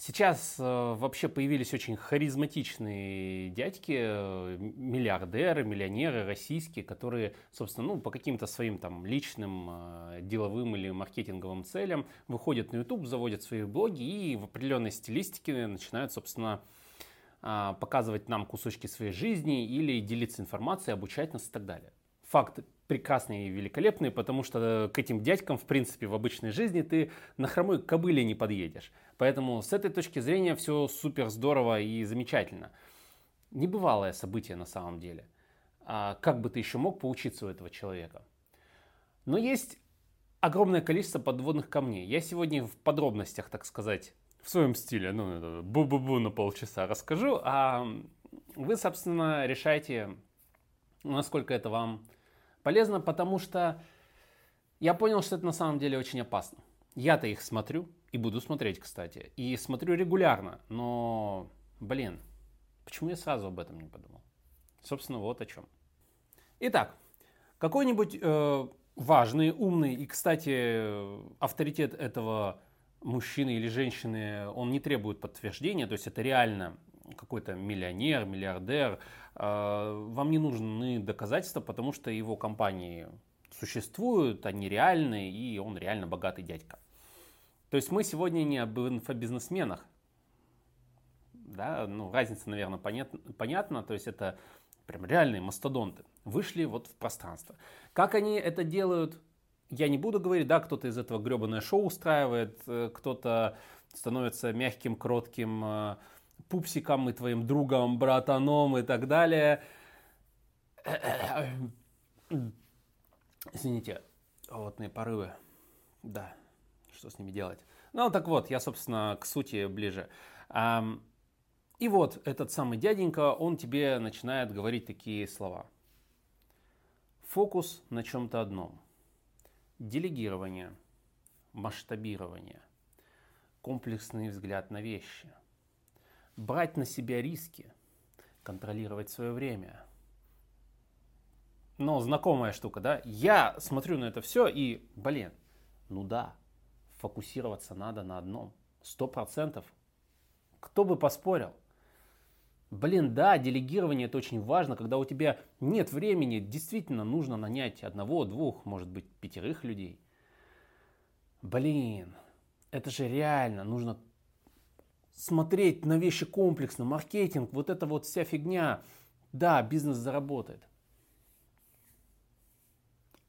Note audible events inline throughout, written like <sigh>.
Сейчас э, вообще появились очень харизматичные дядьки, э, миллиардеры, миллионеры российские, которые, собственно, ну, по каким-то своим там личным, э, деловым или маркетинговым целям выходят на YouTube, заводят свои блоги и в определенной стилистике начинают, собственно, э, показывать нам кусочки своей жизни или делиться информацией, обучать нас и так далее. Факт прекрасные и великолепные, потому что к этим дядькам, в принципе, в обычной жизни ты на хромой кобыле не подъедешь. Поэтому с этой точки зрения все супер здорово и замечательно. Небывалое событие на самом деле. А как бы ты еще мог поучиться у этого человека? Но есть огромное количество подводных камней. Я сегодня в подробностях, так сказать, в своем стиле, ну, бу-бу-бу на полчаса расскажу, а вы, собственно, решайте, насколько это вам полезно, потому что я понял, что это на самом деле очень опасно. Я-то их смотрю, и буду смотреть, кстати. И смотрю регулярно. Но, блин, почему я сразу об этом не подумал? Собственно, вот о чем. Итак, какой-нибудь э, важный, умный и, кстати, авторитет этого мужчины или женщины, он не требует подтверждения, то есть это реально какой-то миллионер, миллиардер, э, вам не нужны доказательства, потому что его компании существуют, они реальны, и он реально богатый дядька. То есть мы сегодня не об инфобизнесменах. Да, ну, разница, наверное, понят, понятна. То есть это прям реальные мастодонты. Вышли вот в пространство. Как они это делают, я не буду говорить. Да, кто-то из этого гребаное шоу устраивает, э, кто-то становится мягким, кротким э, пупсиком и твоим другом, братаном и так далее. Извините, животные порывы. Да, что с ними делать. Ну, так вот, я, собственно, к сути ближе. И вот этот самый дяденька, он тебе начинает говорить такие слова. Фокус на чем-то одном. Делегирование, масштабирование, комплексный взгляд на вещи. Брать на себя риски, контролировать свое время. Но знакомая штука, да? Я смотрю на это все и, блин, ну да, фокусироваться надо на одном. Сто процентов. Кто бы поспорил? Блин, да, делегирование это очень важно, когда у тебя нет времени, действительно нужно нанять одного, двух, может быть, пятерых людей. Блин, это же реально, нужно смотреть на вещи комплексно, маркетинг, вот эта вот вся фигня. Да, бизнес заработает.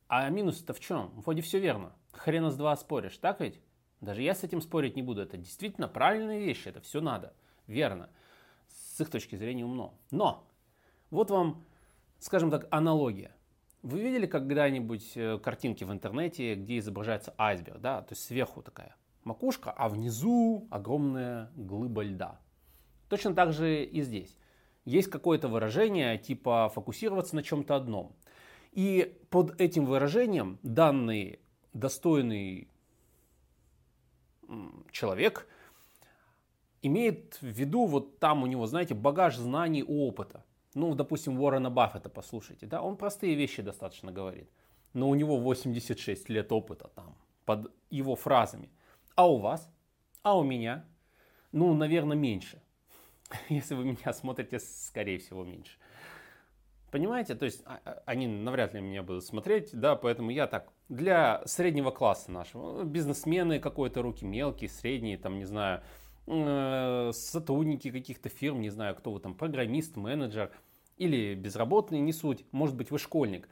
А минус-то в чем? Вроде все верно. Хрена с два споришь, так ведь? Даже я с этим спорить не буду. Это действительно правильные вещи, это все надо. Верно. С их точки зрения умно. Но, вот вам, скажем так, аналогия. Вы видели когда-нибудь э, картинки в интернете, где изображается айсберг, да? То есть сверху такая макушка, а внизу огромная глыба льда. Точно так же и здесь. Есть какое-то выражение типа фокусироваться на чем-то одном. И под этим выражением данный достойный человек имеет в виду, вот там у него, знаете, багаж знаний, опыта. Ну, допустим, Уоррена Баффета послушайте, да, он простые вещи достаточно говорит. Но у него 86 лет опыта там, под его фразами. А у вас? А у меня? Ну, наверное, меньше. <laughs> Если вы меня смотрите, скорее всего, меньше. Понимаете? То есть а, а, они навряд ли меня будут смотреть, да, поэтому я так, для среднего класса нашего, бизнесмены какой-то руки, мелкие, средние, там, не знаю, э, сотрудники каких-то фирм, не знаю, кто вы там, программист, менеджер или безработный, не суть, может быть, вы школьник.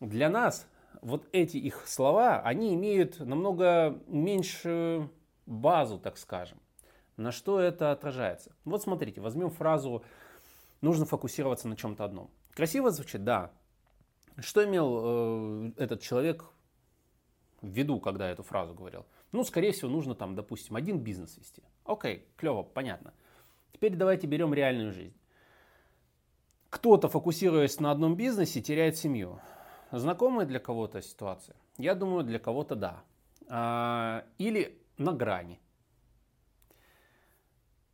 Для нас вот эти их слова, они имеют намного меньшую базу, так скажем. На что это отражается? Вот смотрите, возьмем фразу «нужно фокусироваться на чем-то одном». Красиво звучит, да. Что имел э, этот человек в виду, когда эту фразу говорил? Ну, скорее всего, нужно там, допустим, один бизнес вести. Окей, клево, понятно. Теперь давайте берем реальную жизнь. Кто-то, фокусируясь на одном бизнесе, теряет семью. Знакомая для кого-то ситуация? Я думаю, для кого-то да. А, или на грани.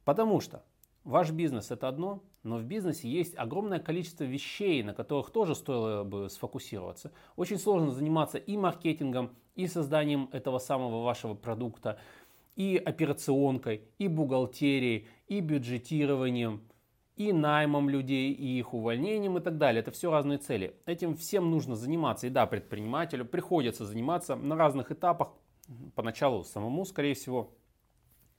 Потому что ваш бизнес это одно, но в бизнесе есть огромное количество вещей, на которых тоже стоило бы сфокусироваться. Очень сложно заниматься и маркетингом, и созданием этого самого вашего продукта, и операционкой, и бухгалтерией, и бюджетированием, и наймом людей, и их увольнением и так далее. Это все разные цели. Этим всем нужно заниматься. И да, предпринимателю приходится заниматься на разных этапах. Поначалу самому, скорее всего.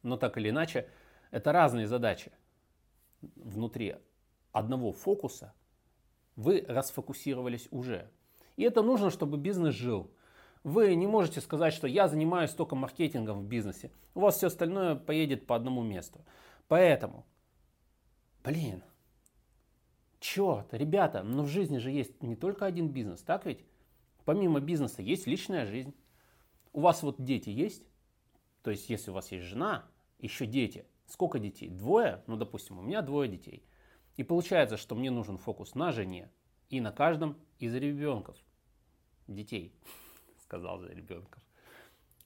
Но так или иначе, это разные задачи. Внутри одного фокуса вы расфокусировались уже. И это нужно, чтобы бизнес жил. Вы не можете сказать, что я занимаюсь только маркетингом в бизнесе. У вас все остальное поедет по одному месту. Поэтому Блин, черт, ребята, но в жизни же есть не только один бизнес, так ведь? Помимо бизнеса есть личная жизнь. У вас вот дети есть? То есть, если у вас есть жена, еще дети. Сколько детей? Двое? Ну, допустим, у меня двое детей. И получается, что мне нужен фокус на жене и на каждом из ребенков. Детей, <laughs> сказал за ребенков.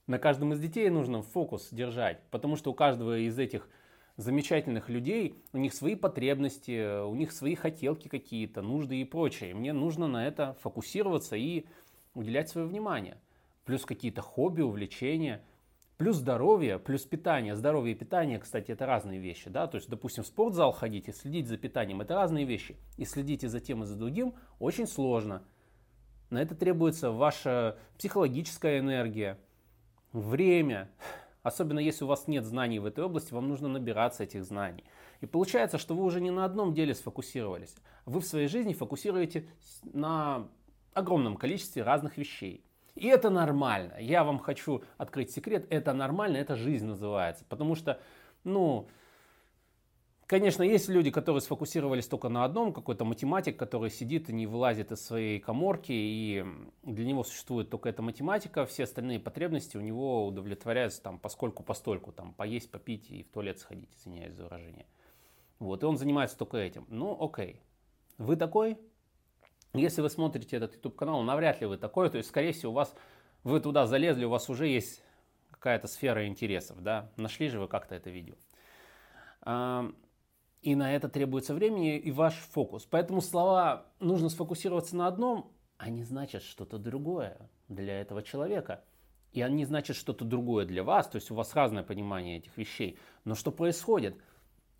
На каждом из детей нужно фокус держать, потому что у каждого из этих замечательных людей, у них свои потребности, у них свои хотелки какие-то, нужды и прочее. Мне нужно на это фокусироваться и уделять свое внимание. Плюс какие-то хобби, увлечения, плюс здоровье, плюс питание. Здоровье и питание, кстати, это разные вещи. Да? То есть, допустим, в спортзал ходить и следить за питанием, это разные вещи. И следить и за тем, и за другим очень сложно. На это требуется ваша психологическая энергия, время, Особенно если у вас нет знаний в этой области, вам нужно набираться этих знаний. И получается, что вы уже не на одном деле сфокусировались. Вы в своей жизни фокусируете на огромном количестве разных вещей. И это нормально. Я вам хочу открыть секрет. Это нормально, это жизнь называется. Потому что, ну, Конечно, есть люди, которые сфокусировались только на одном, какой-то математик, который сидит и не вылазит из своей коморки, и для него существует только эта математика, все остальные потребности у него удовлетворяются там поскольку постольку, там поесть, попить и в туалет сходить, извиняюсь за выражение. Вот, и он занимается только этим. Ну, окей. Вы такой? Если вы смотрите этот YouTube канал, навряд ли вы такой, то есть, скорее всего, у вас, вы туда залезли, у вас уже есть какая-то сфера интересов, да, нашли же вы как-то это видео. И на это требуется времени и ваш фокус. Поэтому слова «нужно сфокусироваться на одном», они значат что-то другое для этого человека. И они значат что-то другое для вас, то есть у вас разное понимание этих вещей. Но что происходит?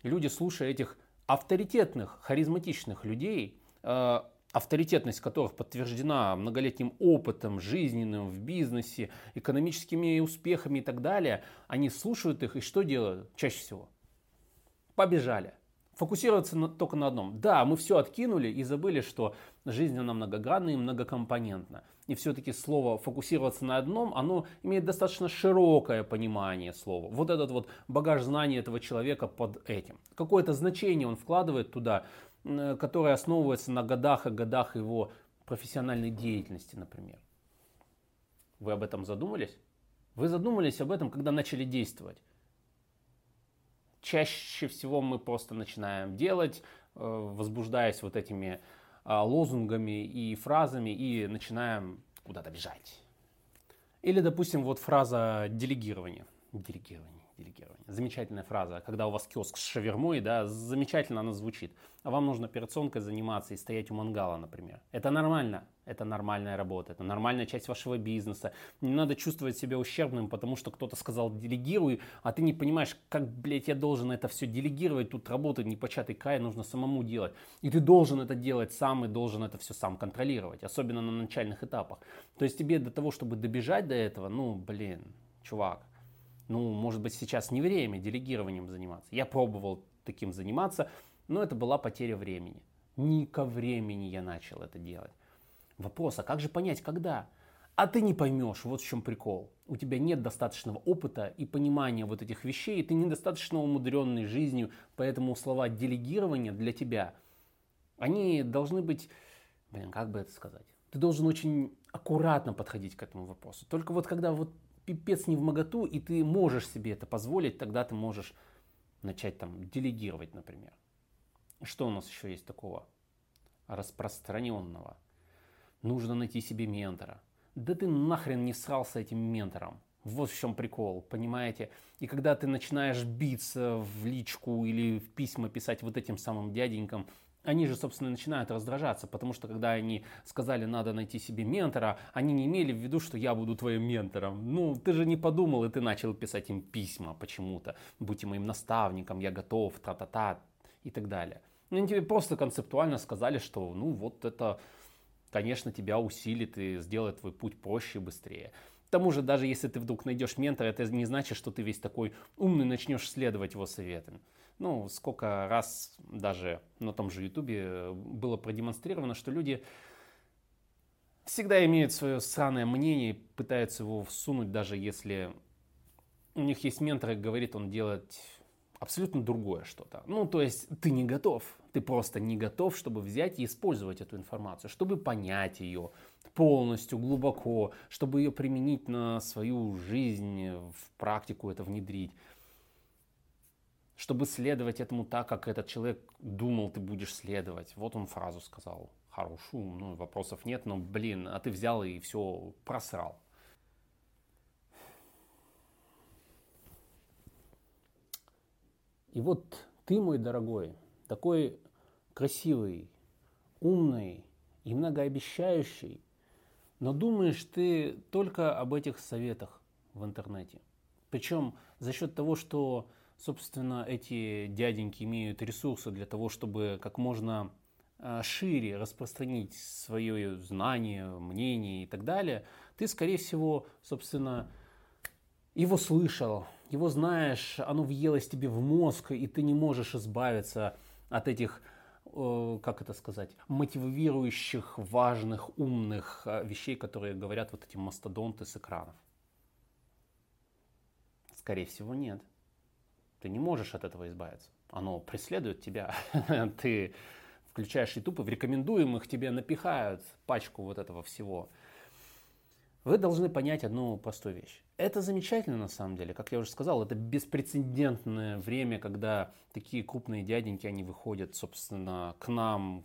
Люди, слушая этих авторитетных, харизматичных людей, э, авторитетность которых подтверждена многолетним опытом жизненным в бизнесе, экономическими успехами и так далее, они слушают их и что делают чаще всего? Побежали фокусироваться на, только на одном. Да, мы все откинули и забыли, что жизнь она многогранна и многокомпонентна. И все-таки слово фокусироваться на одном, оно имеет достаточно широкое понимание слова. Вот этот вот багаж знаний этого человека под этим. Какое-то значение он вкладывает туда, которое основывается на годах и годах его профессиональной деятельности, например. Вы об этом задумались? Вы задумались об этом, когда начали действовать чаще всего мы просто начинаем делать, э, возбуждаясь вот этими а, лозунгами и фразами и начинаем куда-то бежать. Или, допустим, вот фраза делегирования. Делегирование делегирование. Замечательная фраза. Когда у вас киоск с шавермой, да, замечательно она звучит. А вам нужно операционкой заниматься и стоять у мангала, например. Это нормально. Это нормальная работа. Это нормальная часть вашего бизнеса. Не надо чувствовать себя ущербным, потому что кто-то сказал делегируй, а ты не понимаешь, как, блядь, я должен это все делегировать. Тут работает непочатый край, нужно самому делать. И ты должен это делать сам и должен это все сам контролировать. Особенно на начальных этапах. То есть тебе до того, чтобы добежать до этого, ну, блин, чувак, ну, может быть, сейчас не время делегированием заниматься. Я пробовал таким заниматься, но это была потеря времени. Не ко времени я начал это делать. Вопрос, а как же понять, когда? А ты не поймешь, вот в чем прикол. У тебя нет достаточного опыта и понимания вот этих вещей, и ты недостаточно умудренный жизнью, поэтому слова делегирования для тебя, они должны быть, блин, как бы это сказать? Ты должен очень аккуратно подходить к этому вопросу. Только вот когда вот пипец не в моготу, и ты можешь себе это позволить, тогда ты можешь начать там делегировать, например. Что у нас еще есть такого распространенного? Нужно найти себе ментора. Да ты нахрен не срался этим ментором. Вот в чем прикол, понимаете? И когда ты начинаешь биться в личку или в письма писать вот этим самым дяденькам, они же, собственно, начинают раздражаться, потому что когда они сказали, надо найти себе ментора, они не имели в виду, что я буду твоим ментором. Ну, ты же не подумал, и ты начал писать им письма почему-то. Будьте моим наставником, я готов, тра-та-та и так далее. Ну, они тебе просто концептуально сказали, что, ну, вот это, конечно, тебя усилит и сделает твой путь проще и быстрее. К тому же, даже если ты вдруг найдешь ментора, это не значит, что ты весь такой умный начнешь следовать его советам. Ну, сколько раз даже на том же Ютубе было продемонстрировано, что люди всегда имеют свое сраное мнение пытаются его всунуть, даже если у них есть ментор и говорит он делать абсолютно другое что-то. Ну, то есть ты не готов. Ты просто не готов, чтобы взять и использовать эту информацию, чтобы понять ее полностью, глубоко, чтобы ее применить на свою жизнь, в практику это внедрить чтобы следовать этому так, как этот человек думал, ты будешь следовать. Вот он фразу сказал хорошую, ну, вопросов нет, но, блин, а ты взял и все просрал. И вот ты, мой дорогой, такой красивый, умный и многообещающий, но думаешь ты только об этих советах в интернете. Причем за счет того, что собственно, эти дяденьки имеют ресурсы для того, чтобы как можно а, шире распространить свое знание, мнение и так далее, ты, скорее всего, собственно, его слышал, его знаешь, оно въелось тебе в мозг, и ты не можешь избавиться от этих, как это сказать, мотивирующих, важных, умных а, вещей, которые говорят вот эти мастодонты с экранов. Скорее всего, нет. Ты не можешь от этого избавиться. Оно преследует тебя. <laughs> Ты включаешь YouTube и в рекомендуемых тебе напихают пачку вот этого всего. Вы должны понять одну простую вещь. Это замечательно на самом деле, как я уже сказал, это беспрецедентное время, когда такие крупные дяденьки, они выходят, собственно, к нам,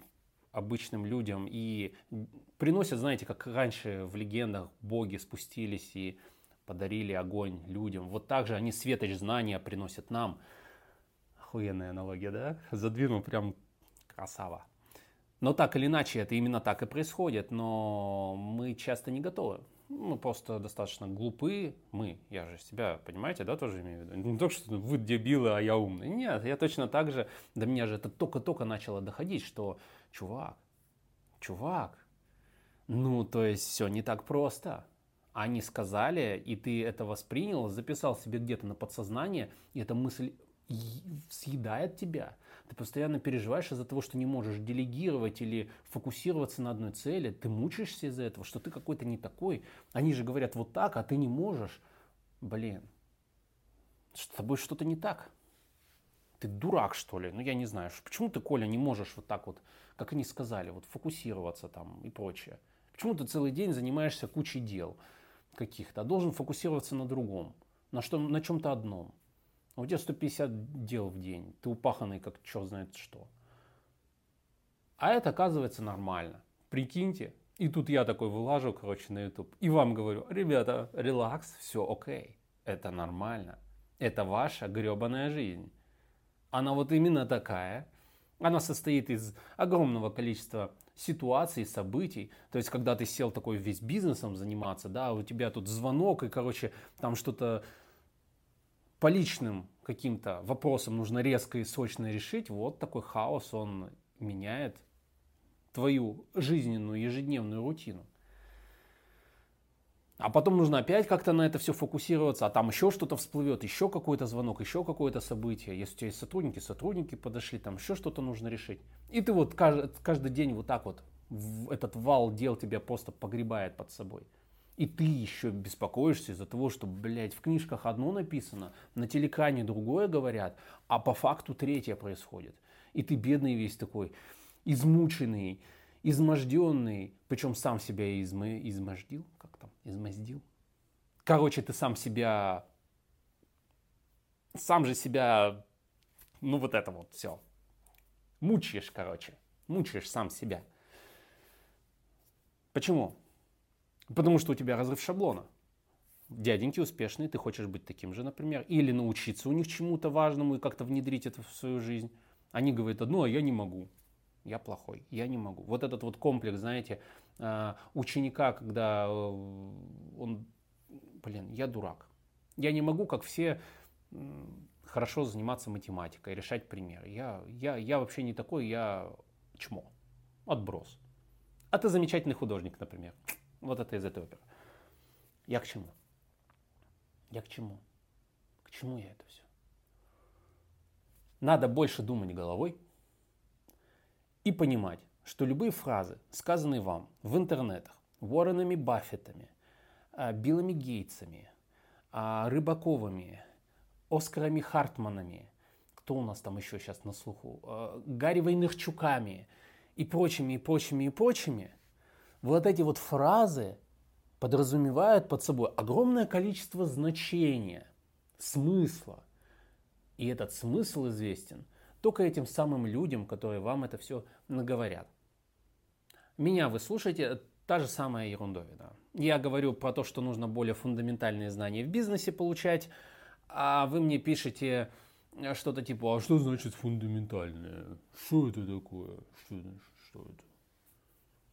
обычным людям, и приносят, знаете, как раньше в легендах боги спустились и подарили огонь людям. Вот так же они светоч знания приносят нам. Охуенная аналогия, да? Задвинул прям красава. Но так или иначе, это именно так и происходит, но мы часто не готовы. Мы просто достаточно глупы. Мы, я же себя, понимаете, да, тоже имею в виду. Не то, что вы дебилы, а я умный. Нет, я точно так же, до меня же это только-только начало доходить, что, чувак, чувак, ну, то есть все не так просто они сказали, и ты это воспринял, записал себе где-то на подсознание, и эта мысль съедает тебя. Ты постоянно переживаешь из-за того, что не можешь делегировать или фокусироваться на одной цели. Ты мучаешься из-за этого, что ты какой-то не такой. Они же говорят вот так, а ты не можешь. Блин, с тобой что-то не так. Ты дурак, что ли? Ну, я не знаю. Почему ты, Коля, не можешь вот так вот, как они сказали, вот фокусироваться там и прочее? Почему ты целый день занимаешься кучей дел? каких-то, а должен фокусироваться на другом, на, что, на чем-то одном. А у тебя 150 дел в день, ты упаханный как черт знает что. А это оказывается нормально. Прикиньте. И тут я такой вылажу, короче, на YouTube. И вам говорю, ребята, релакс, все окей. Это нормально. Это ваша гребаная жизнь. Она вот именно такая. Она состоит из огромного количества ситуаций, событий. То есть, когда ты сел такой весь бизнесом заниматься, да, у тебя тут звонок, и, короче, там что-то по личным каким-то вопросам нужно резко и срочно решить, вот такой хаос, он меняет твою жизненную ежедневную рутину. А потом нужно опять как-то на это все фокусироваться, а там еще что-то всплывет, еще какой-то звонок, еще какое-то событие. Если у тебя есть сотрудники, сотрудники подошли, там еще что-то нужно решить. И ты вот каждый, каждый день вот так вот, этот вал дел тебя просто погребает под собой. И ты еще беспокоишься из-за того, что, блядь, в книжках одно написано, на телекане другое говорят, а по факту третье происходит. И ты бедный весь такой, измученный, изможденный, причем сам себя изм... измождил, как там, измоздил. Короче, ты сам себя, сам же себя, ну вот это вот все, мучаешь, короче, мучаешь сам себя. Почему? Потому что у тебя разрыв шаблона. Дяденьки успешные, ты хочешь быть таким же, например, или научиться у них чему-то важному и как-то внедрить это в свою жизнь. Они говорят одно, а я не могу. я плохой, я не могу. Вот этот вот комплекс, знаете, э, ученика, когда э, он, блин, я дурак. Я не могу, как все, хорошо заниматься математикой, решать примеры. Я, я, я вообще не такой, я чмо, отброс. А ты замечательный художник, например. Вот это из этой оперы. Я к чему? Я к чему? К чему я это все? Надо больше думать головой и понимать, что любые фразы, сказанные вам в интернетах, Уорренами Баффетами, а, Биллами Гейтсами, а, Рыбаковыми, Оскарами Хартманами, кто у нас там еще сейчас на слуху, а, Гарри Вайнерчуками и прочими, и прочими, и прочими, вот эти вот фразы подразумевают под собой огромное количество значения, смысла. И этот смысл известен только этим самым людям, которые вам это все наговорят. Меня вы слушаете, та же самая ерундовина. Я говорю про то, что нужно более фундаментальные знания в бизнесе получать, а вы мне пишете что-то типа, а что значит фундаментальное? Что это такое? Что, что это?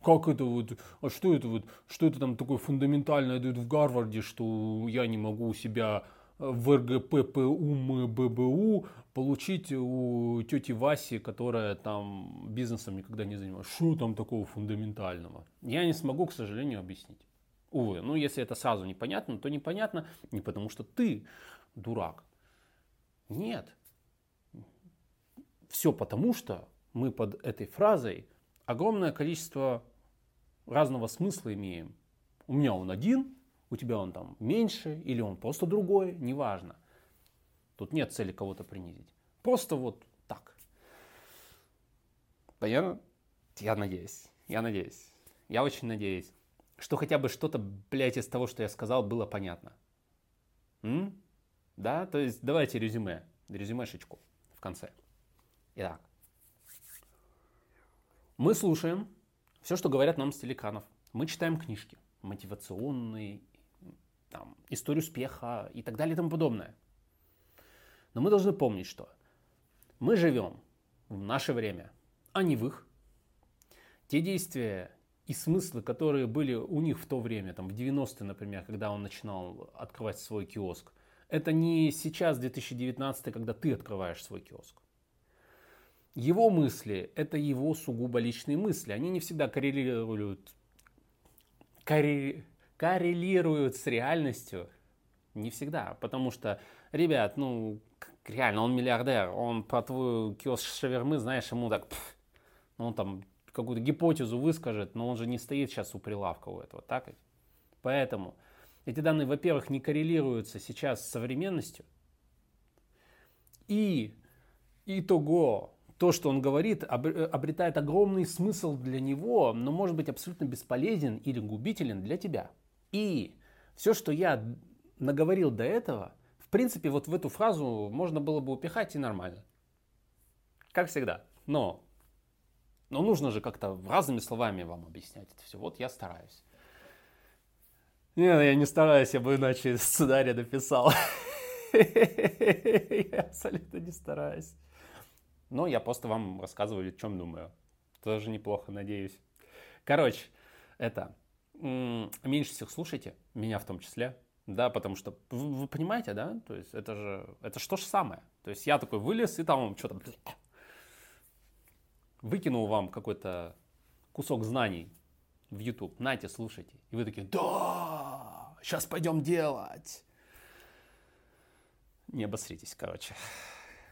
Как это вот, а что это вот, что это там такое фундаментальное дают в Гарварде, что я не могу себя в РГППУ, ББУ получить у тети Васи, которая там бизнесом никогда не занималась. Что там такого фундаментального? Я не смогу, к сожалению, объяснить. Увы, ну если это сразу непонятно, то непонятно не потому, что ты дурак. Нет. Все потому, что мы под этой фразой огромное количество разного смысла имеем. У меня он один, у тебя он там меньше, или он просто другой, неважно. Тут нет цели кого-то принизить. Просто вот так. Понятно? Я надеюсь. Я надеюсь. Я очень надеюсь, что хотя бы что-то, блядь, из того, что я сказал, было понятно. М? Да? То есть давайте резюме. Резюмешечку в конце. Итак. Мы слушаем все, что говорят нам с телеканов. Мы читаем книжки мотивационные, там, историю успеха и так далее и тому подобное. Но мы должны помнить, что мы живем в наше время, а не в их. Те действия и смыслы, которые были у них в то время, там, в 90-е, например, когда он начинал открывать свой киоск, это не сейчас, 2019, когда ты открываешь свой киоск. Его мысли – это его сугубо личные мысли. Они не всегда коррелируют, корре, коррелируют с реальностью. Не всегда. Потому что, ребят, ну, реально, он миллиардер. Он про твою киоск шавермы, знаешь, ему так... Пфф, ну, он там какую-то гипотезу выскажет, но он же не стоит сейчас у прилавка у этого, так? Поэтому эти данные, во-первых, не коррелируются сейчас с современностью. И итого то, что он говорит, обретает огромный смысл для него, но может быть абсолютно бесполезен или губителен для тебя. И все, что я наговорил до этого, в принципе, вот в эту фразу можно было бы упихать и нормально. Как всегда. Но, но нужно же как-то разными словами вам объяснять это все. Вот я стараюсь. Нет, я не стараюсь, я бы иначе сценарий написал. <laughs> Я абсолютно не стараюсь. Но я просто вам рассказываю, о чем думаю. Тоже неплохо, надеюсь. Короче, это меньше всех слушайте, меня в том числе. Да, потому что вы, вы понимаете, да? То есть это же это что же самое. То есть я такой вылез и там что-то выкинул вам какой-то кусок знаний в YouTube. Нате, слушайте. И вы такие, да, сейчас пойдем делать. Не обосритесь, короче,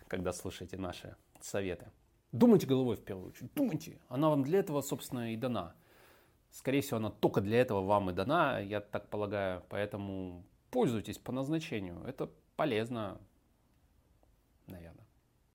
когда слушаете наши советы. Думайте головой в первую очередь, думайте. Она вам для этого, собственно, и дана. Скорее всего, она только для этого вам и дана, я так полагаю. Поэтому пользуйтесь по назначению. Это полезно, наверное.